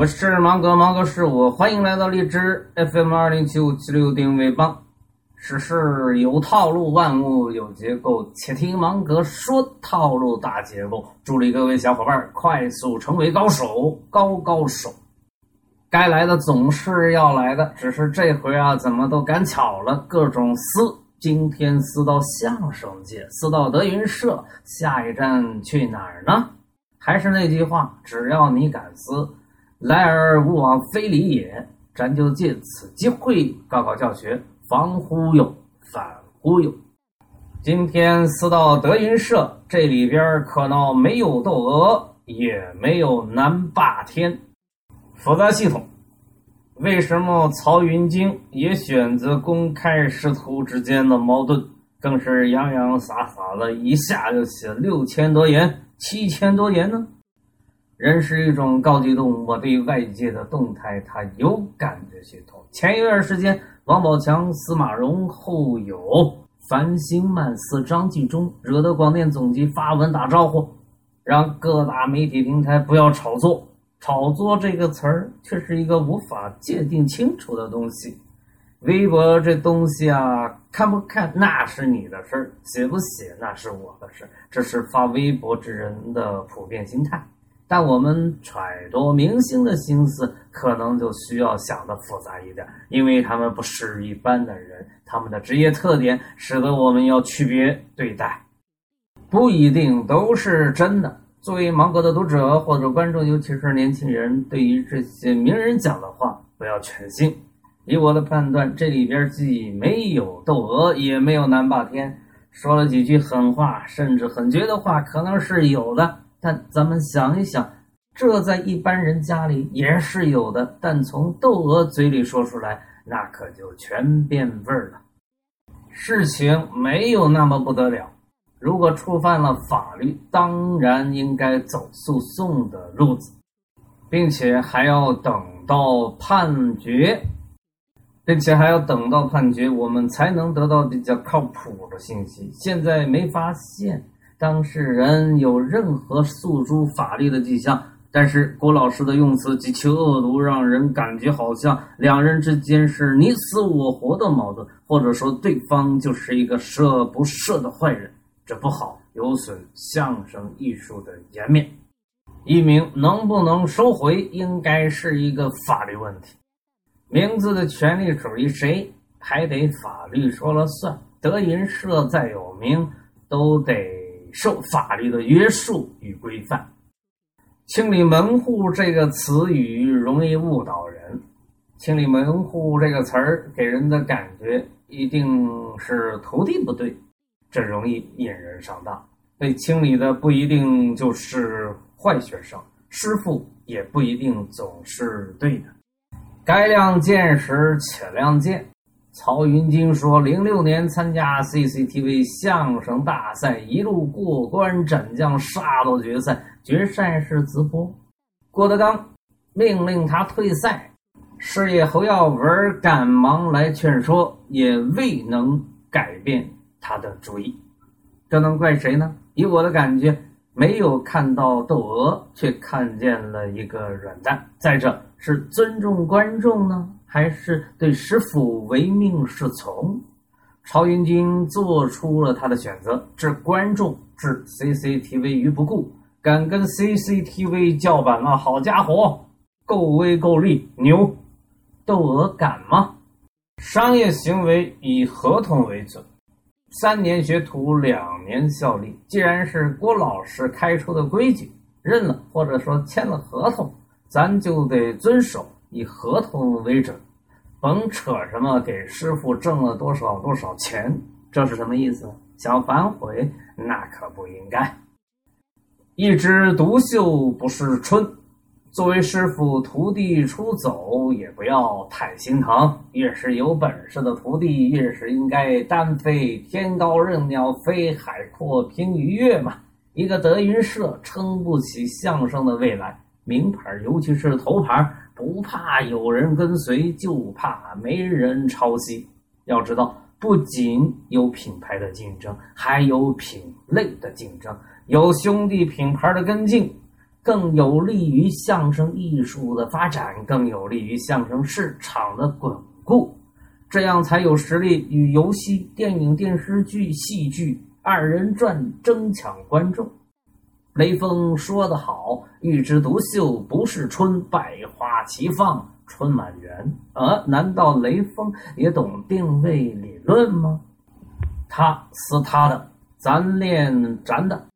我是芒格，芒格是我，欢迎来到荔枝 FM 二零七五七六定位帮。世事有套路，万物有结构，且听芒格说套路大结构。助力各位小伙伴快速成为高手，高高手。该来的总是要来的，只是这回啊，怎么都赶巧了，各种撕。今天撕到相声界，撕到德云社，下一站去哪儿呢？还是那句话，只要你敢撕，来而勿往非礼也。咱就借此机会搞搞教学，防忽悠，反忽悠。今天撕到德云社，这里边可闹没有窦娥，也没有南霸天，复杂系统。为什么曹云金也选择公开师徒之间的矛盾？更是洋洋洒洒的一下就写六千多言、七千多言呢？人是一种高级动物，我对外界的动态它有感觉系统。前一段时间，王宝强、司马蓉，后有繁星漫四张纪中，惹得广电总局发文打招呼，让各大媒体平台不要炒作。炒作这个词儿却是一个无法界定清楚的东西。微博这东西啊，看不看那是你的事儿，写不写那是我的事儿，这是发微博之人的普遍心态。但我们揣度明星的心思，可能就需要想的复杂一点，因为他们不是一般的人，他们的职业特点使得我们要区别对待，不一定都是真的。作为芒果的读者或者观众，尤其是年轻人，对于这些名人讲的话，不要全信。以我的判断，这里边既没有窦娥，也没有南霸天，说了几句狠话，甚至很绝的话，可能是有的。但咱们想一想，这在一般人家里也是有的，但从窦娥嘴里说出来，那可就全变味儿了。事情没有那么不得了。如果触犯了法律，当然应该走诉讼的路子，并且还要等到判决，并且还要等到判决，我们才能得到比较靠谱的信息。现在没发现当事人有任何诉诸法律的迹象，但是郭老师的用词极其恶毒，让人感觉好像两人之间是你死我活的矛盾，或者说对方就是一个十恶不赦的坏人。这不好，有损相声艺术的颜面。艺名能不能收回，应该是一个法律问题。名字的权利属于谁，还得法律说了算。德云社再有名，都得受法律的约束与规范。清理门户这个词语容易误导人。清理门户这个词儿给人的感觉，一定是徒弟不对。这容易引人上当，被清理的不一定就是坏学生，师傅也不一定总是对的。该亮剑时且亮剑。曹云金说，零六年参加 CCTV 相声大赛，一路过关斩将，杀到决赛，决赛是直播。郭德纲命令他退赛，师爷侯耀文赶忙来劝说，也未能改变。他的主意，这能怪谁呢？以我的感觉，没有看到窦娥，却看见了一个软蛋。再者，是尊重观众呢，还是对师傅唯命是从？曹云金做出了他的选择，置观众、置 CCTV 于不顾，敢跟 CCTV 叫板了。好家伙，够威够力，牛！窦娥敢吗？商业行为以合同为准。三年学徒，两年效力。既然是郭老师开出的规矩，认了或者说签了合同，咱就得遵守，以合同为准，甭扯什么给师傅挣了多少多少钱，这是什么意思？想反悔，那可不应该。一枝独秀不是春。作为师傅，徒弟出走也不要太心疼。越是有本事的徒弟，越是应该单飞。天高任鸟飞，海阔凭鱼跃嘛。一个德云社撑不起相声的未来，名牌尤其是头牌，不怕有人跟随，就怕没人抄袭。要知道，不仅有品牌的竞争，还有品类的竞争，有兄弟品牌的跟进。更有利于相声艺术的发展，更有利于相声市场的巩固，这样才有实力与游戏、电影、电视剧、戏剧二人转争抢观众。雷锋说得好：“一枝独秀不是春，百花齐放春满园。”啊难道雷锋也懂定位理论吗？他是他的，咱练咱的。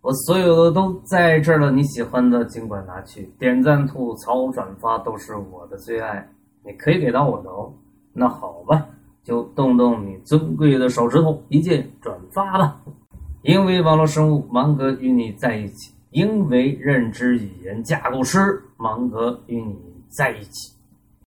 我所有的都在这儿了，你喜欢的尽管拿去，点赞、吐槽、转发都是我的最爱。你可以给到我的哦。那好吧，就动动你尊贵的手指头，一键转发吧。因为网络生物，芒格与你在一起；因为认知语言架构师，芒格与你在一起。